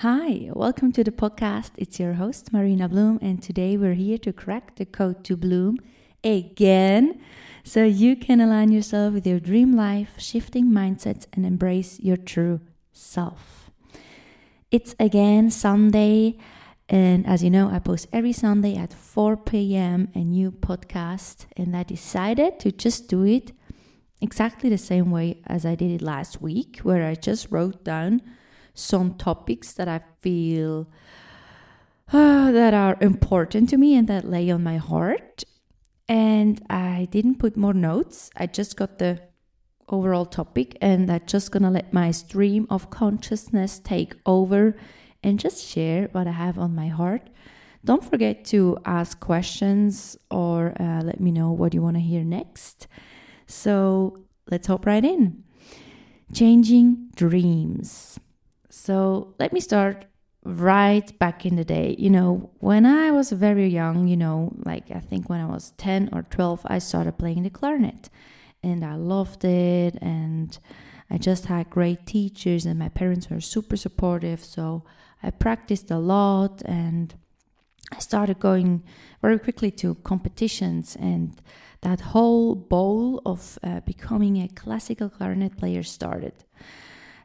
Hi, welcome to the podcast. It's your host, Marina Bloom, and today we're here to crack the code to bloom again so you can align yourself with your dream life, shifting mindsets, and embrace your true self. It's again Sunday, and as you know, I post every Sunday at 4 p.m. a new podcast, and I decided to just do it exactly the same way as I did it last week, where I just wrote down some topics that I feel uh, that are important to me and that lay on my heart. And I didn't put more notes. I just got the overall topic and I'm just gonna let my stream of consciousness take over and just share what I have on my heart. Don't forget to ask questions or uh, let me know what you want to hear next. So let's hop right in. Changing dreams. So let me start right back in the day. You know, when I was very young, you know, like I think when I was 10 or 12, I started playing the clarinet and I loved it. And I just had great teachers, and my parents were super supportive. So I practiced a lot and I started going very quickly to competitions and that whole bowl of uh, becoming a classical clarinet player started.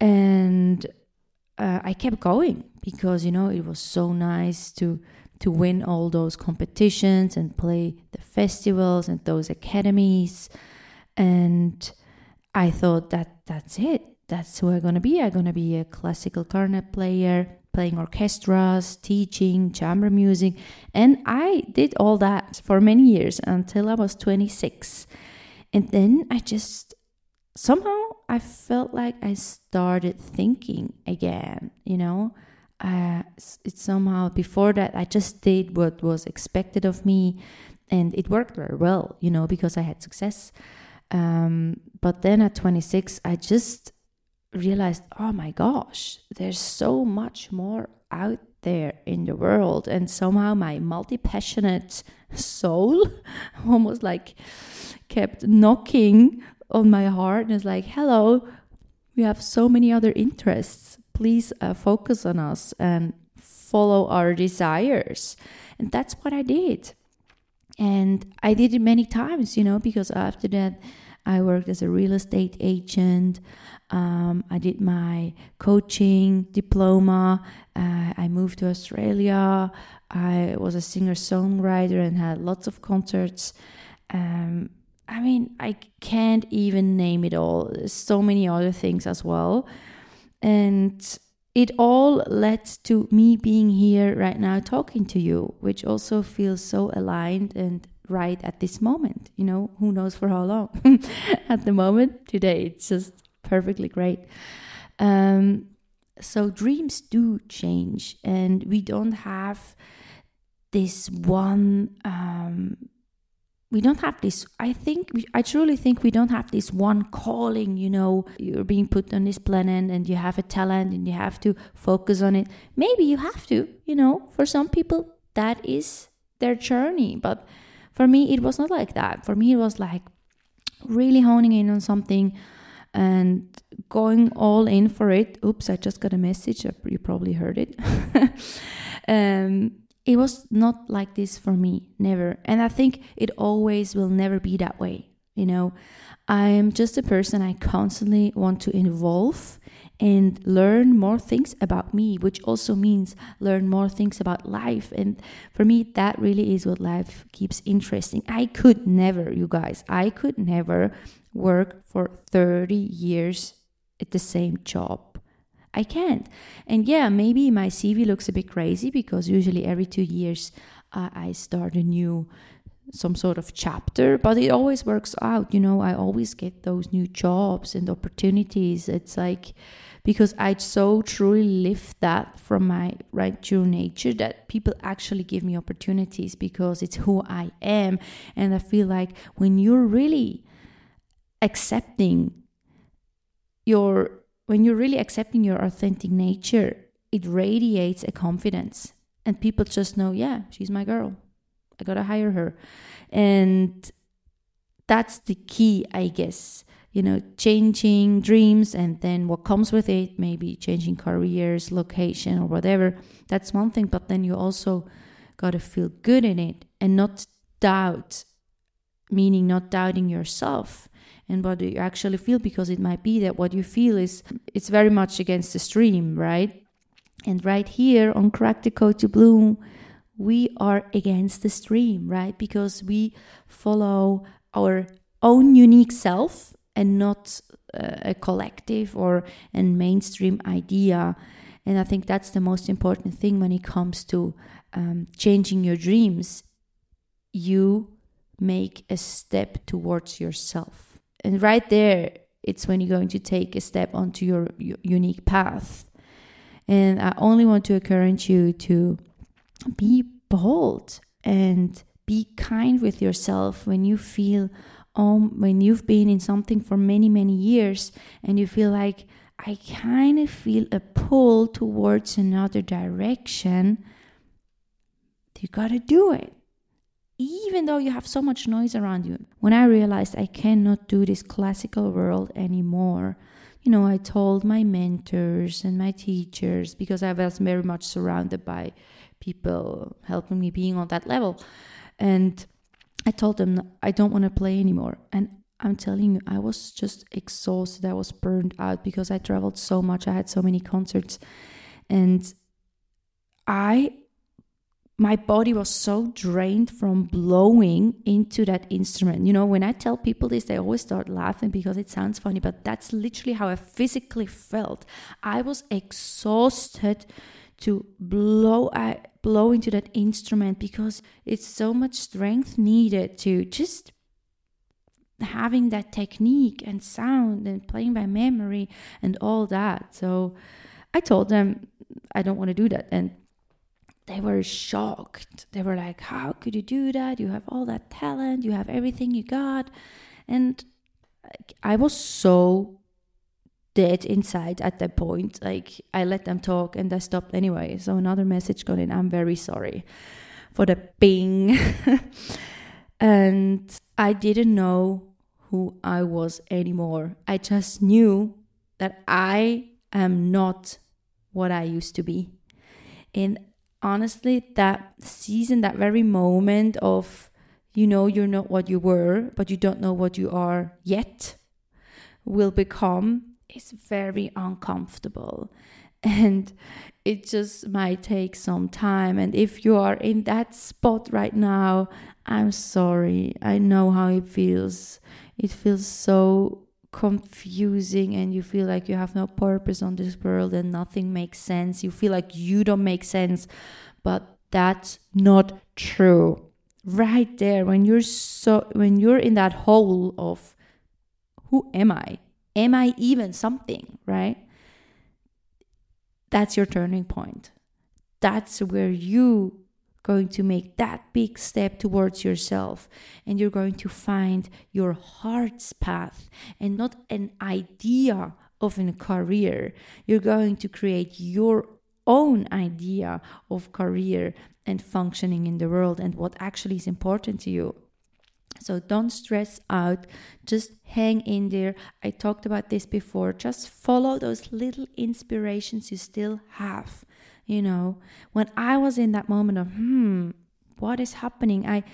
And uh, I kept going because you know it was so nice to to win all those competitions and play the festivals and those academies. And I thought that that's it. That's who I'm gonna be. I'm gonna be a classical clarinet player playing orchestras teaching chamber music. And I did all that for many years until I was 26 and then I just somehow I felt like I started thinking again, you know. Uh, it's somehow before that I just did what was expected of me, and it worked very well, you know, because I had success. Um, but then at 26, I just realized, oh my gosh, there's so much more out there in the world, and somehow my multi passionate soul almost like kept knocking on my heart and it's like, hello, we have so many other interests. Please uh, focus on us and follow our desires. And that's what I did. And I did it many times, you know, because after that, I worked as a real estate agent. Um, I did my coaching diploma. Uh, I moved to Australia. I was a singer songwriter and had lots of concerts. Um, I mean, I can't even name it all. There's so many other things as well. And it all led to me being here right now talking to you, which also feels so aligned and right at this moment. You know, who knows for how long? at the moment, today, it's just perfectly great. Um, so, dreams do change, and we don't have this one um, we don't have this i think i truly think we don't have this one calling you know you're being put on this planet and you have a talent and you have to focus on it. Maybe you have to you know for some people that is their journey but for me it was not like that. For me it was like really honing in on something and going all in for it. Oops i just got a message. You probably heard it. Um it was not like this for me, never. And I think it always will never be that way. You know, I am just a person I constantly want to evolve and learn more things about me, which also means learn more things about life. And for me, that really is what life keeps interesting. I could never, you guys, I could never work for 30 years at the same job I can't. And yeah, maybe my CV looks a bit crazy because usually every two years uh, I start a new some sort of chapter but it always works out you know? I always get those new jobs and opportunities. It's like because i so truly live that from my right true nature that people actually give me opportunities because it's who i am. And i feel like when you're really accepting your when you're really accepting your authentic nature, it radiates a confidence. And people just know, yeah, she's my girl. I gotta hire her. And that's the key, I guess. you know, changing dreams and then what comes with it, maybe changing careers, location, or whatever. That's one thing. But then you also got to feel good in it and not doubt, meaning not doubting yourself and what do you actually feel because it might be that what you feel is it's very much against the stream, right? And right here on Crack the Code to Bloom, we are against the stream, right? Because we follow our own unique self and not uh, a collective or a mainstream idea. And I think that's the most important thing when it comes to um, changing your dreams. You make a step towards yourself. And right there, it's when you're going to take a step onto your, unique path. And I only want to encourage you to be bold and be kind with yourself when you feel um, when you've been in something for many, many years and you feel like, I kind of feel a pull towards another direction, you gotta do it. Even though you have so much noise around you. When I realized I cannot do this classical world anymore, you know, I told my mentors and my teachers because I was very much surrounded by people helping me being on that level. And I told them I don't want to play anymore. And I'm telling you, I was just exhausted. I was burned out because I traveled so much. I had so many concerts. And I, my body was so drained from blowing into that instrument. You know, when I tell people this, they always start laughing because it sounds funny, but that's literally how I physically felt. I was exhausted to blow I blow into that instrument because it's so much strength needed to just having that technique and sound and playing by memory and all that. So I told them I don't want to do that and they were shocked. They were like, "How could you do that? You have all that talent, you have everything you got." And I was so dead inside at that point. Like I let them talk and I stopped anyway. So another message got in. I'm very sorry for the ping. and I didn't know who I was anymore. I just knew that I am not what I used to be. And honestly, that season, that very moment of, you know, you're not what you were, but you don't know what you are yet, will become is very uncomfortable. And it just might take some time. And if you are in that spot right now i'm sorry. I know how it feels. It feels so confusing and you feel like you have no purpose on this world and nothing makes sense you feel like you don't make sense but that's not true right there when you're so when you're in that hole of who am i Am I even something, right? That's your turning point. That's where you going to make that big step towards yourself and you're going to find your heart's path and not an idea of a career. You're going to create your own idea of career and functioning in the world and what actually is important to you. So don't stress out, just hang in there. I talked about this before. Just follow those little inspirations you still have. You know, when I was in that moment of, hmm, what is happening? I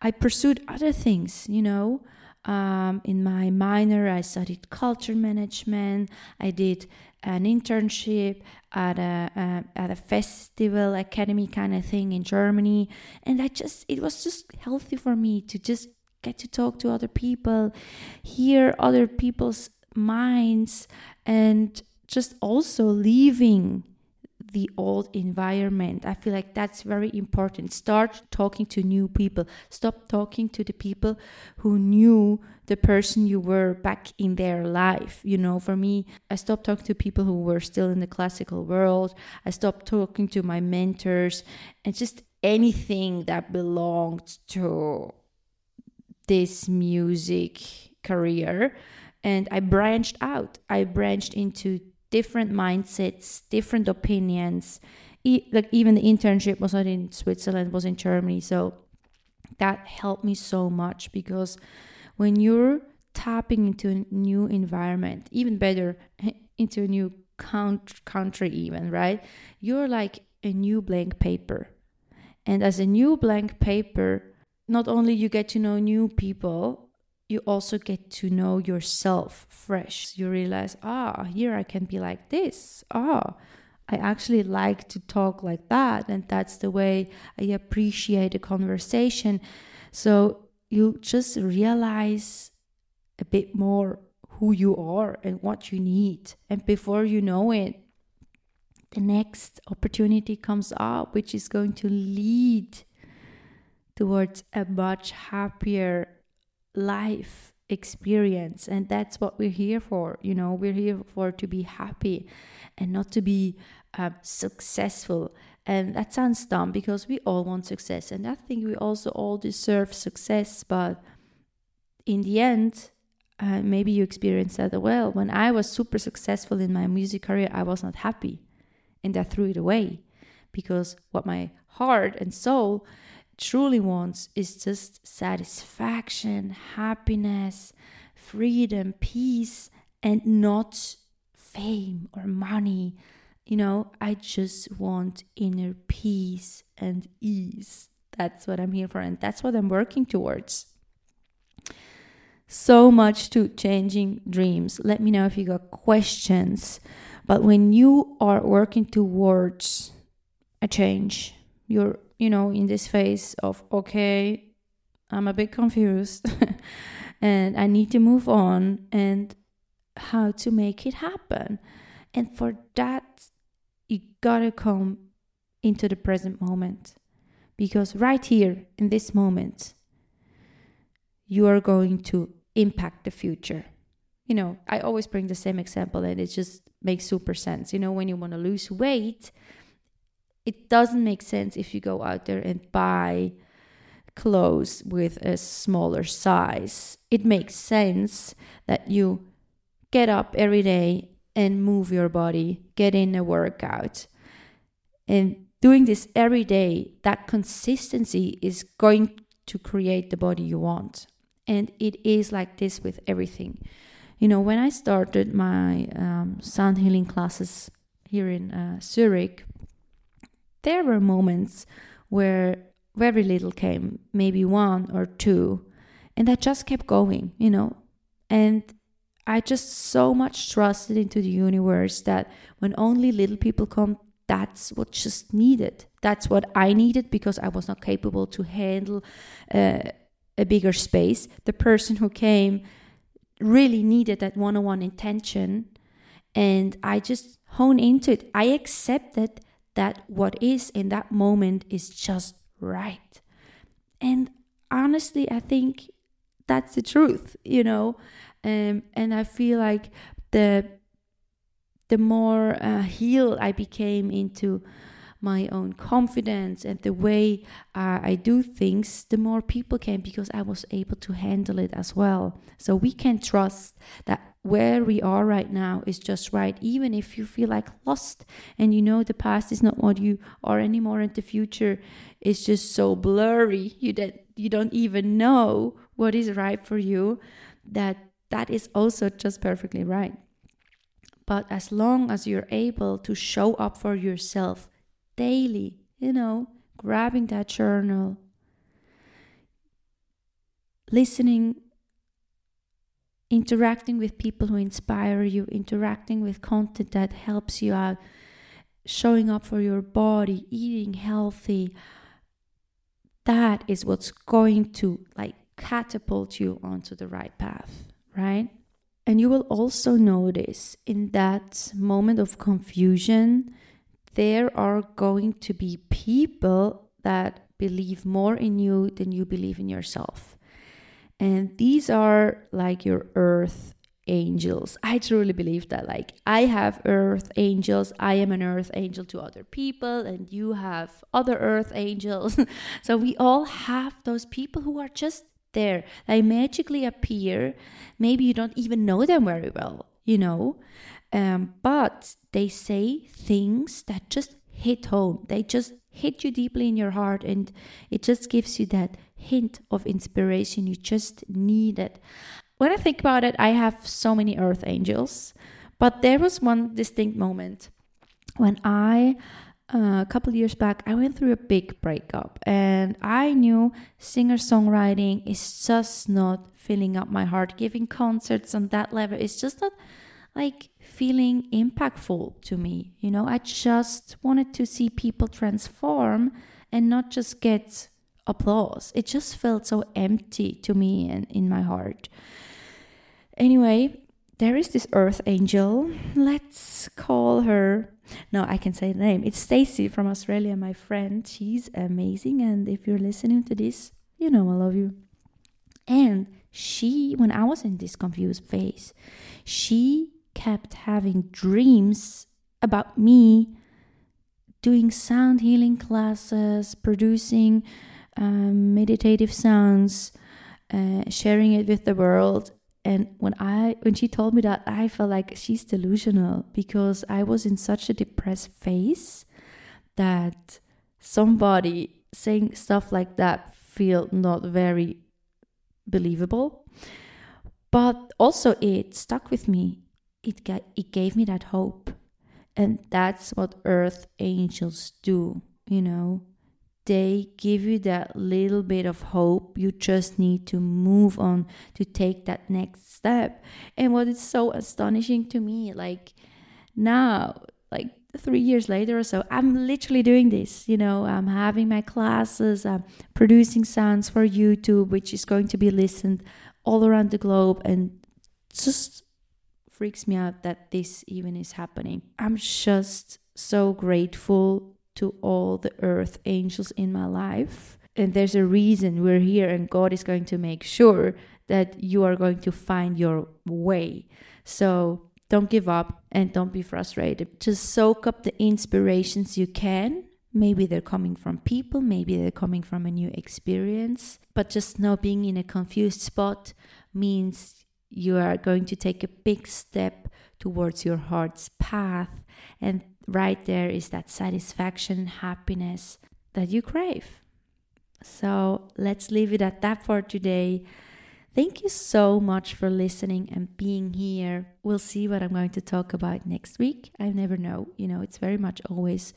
I pursued other things, you know. Um, in my minor, I studied culture management. I did an internship at a at a festival academy kind of thing in Germany, and I just it was just healthy for me to just get to talk to other people, hear other people's minds, and just also leaving the old environment. I feel like that's very important. Start talking to new people. Stop talking to the people who knew the person you were back in their life. You know, for me, I stopped talking to people who were still in the classical world. I stopped talking to my mentors and just anything that belonged to this music career and I branched out. I branched into different mindsets, different opinions. E- like even the internship was not in Switzerland, was in Germany. So that helped me so much because when you're tapping into a new environment, even better, eh, into a new country, even, right? You're like a new blank paper. And as a new blank paper, not only you get to know new people, you also get to know yourself fresh. You realize, ah, here I can be like this. Ah, I actually like to talk like that. And that's the way I appreciate a conversation. So you just realize a bit more who you are and what you need. And before you know it, the next opportunity comes up, which is going to lead towards a much happier life experience. And that's what we're here for. You know, we're here for to be happy and not to be uh, successful. And that sounds dumb because we all want success. And I think we also all deserve success. But in the end, uh, maybe you experienced that as well. When I was super successful in my music career, I was not happy and I threw it away because what my heart and soul truly wants is just satisfaction, happiness, freedom, peace, and not fame or money. You know, I just want inner peace and ease. That's what I'm here for, and that's what I'm working towards so much to changing dreams. Let me know if you got questions. But when you are working towards a change, you're, you know, in this phase of, okay, I'm a bit confused and I need to move on and how to make it happen. And for that, you gotta come into the present moment because right here in this moment, you are going to impact the future. You know, I always bring the same example and it just makes super sense. You know, when you want to lose weight, it doesn't make sense if you go out there and buy clothes with a smaller size. It makes sense that you get up every day and move your body, get in a workout. And doing this every day, that consistency is going to create the body you want. And it is like this with everything. You know, when I started my um, sound healing classes here in uh, Zurich, there were moments where very little came, maybe one or two, and I just kept going, you know. And I just so much trusted into the universe that when only little people come, that's what just needed. That's what I needed because I was not capable to handle uh, a bigger space. The person who came really needed that one on one intention. And I just hone into it. I accepted that what is in that moment is just right. And honestly, I think that's the truth, you know. Um, and I feel like the the more uh, healed I became into my own confidence and the way uh, I do things, the more people came because I was able to handle it as well. So we can trust that where we are right now is just right, even if you feel like lost and you know the past is not what you are anymore and the future is just so blurry you that you don't even know what is right for you that that is also just perfectly right but as long as you're able to show up for yourself daily, you know, grabbing that journal, listening, interacting with people who inspire you, interacting with content that helps you out, showing up for your body, eating healthy. That is what's going to like catapult you onto the right path, right? And you will also notice in that moment of confusion there are going to be people that believe more in you than you believe in yourself. And these are like your earth angels. I truly believe that. Like, I have earth angels. I am an earth angel to other people, and you have other earth angels. so, we all have those people who are just there. They magically appear. Maybe you don't even know them very well, you know, um, but they say things that just hit home. They just hit you deeply in your heart, and it just gives you that hint of inspiration you just needed. when I think about it, I have so many earth angels, but there was one distinct moment when I uh, a couple years back, I went through a big breakup, and I knew singer songwriting is just not filling up my heart. Giving concerts on that level is just not like feeling impactful to me. You know, I just wanted to see people transform and not just get applause. It just felt so empty to me and in my heart. Anyway, there is this earth angel. Let's call her. No, I can say the name. It's Stacy from Australia, my friend. She's amazing. And if you're listening to this, you know I love you. And she, when I was in this confused phase, she kept having dreams about me doing sound healing classes, producing um, meditative sounds, uh, sharing it with the world. And when I when she told me that, I felt like she's delusional because I was in such a depressed phase that somebody saying stuff like that feel not very believable. But also it stuck with me. It got it gave me that hope. And that's what earth angels do, you know they give you that little bit of hope. You just need to move on to take that next step. And what is so astonishing to me, like now, like three years later or so, I'm literally doing this. You know, I'm having my classes, I'm producing sounds for YouTube, which is going to be listened all around the globe. And just freaks me out that this even is happening. I'm just so grateful to all the earth angels in my life. And there's a reason we're here, and God is going to make sure that you are going to find your way. So don't give up and don't be frustrated. Just soak up the inspirations you can. Maybe they're coming from people, maybe they're coming from a new experience. But just know being in a confused spot means you are going to take a big step towards your heart's path. And right there is that satisfaction, happiness that you crave. So let's leave it at that for today. Thank you so much for listening and being here. We'll see what I'm going to talk about next week. I never know. You know, it's very much always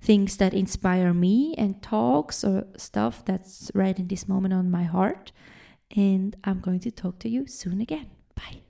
things that inspire me and talks or stuff that's right in this moment on my heart. And I'm going to talk to you soon again. Bye.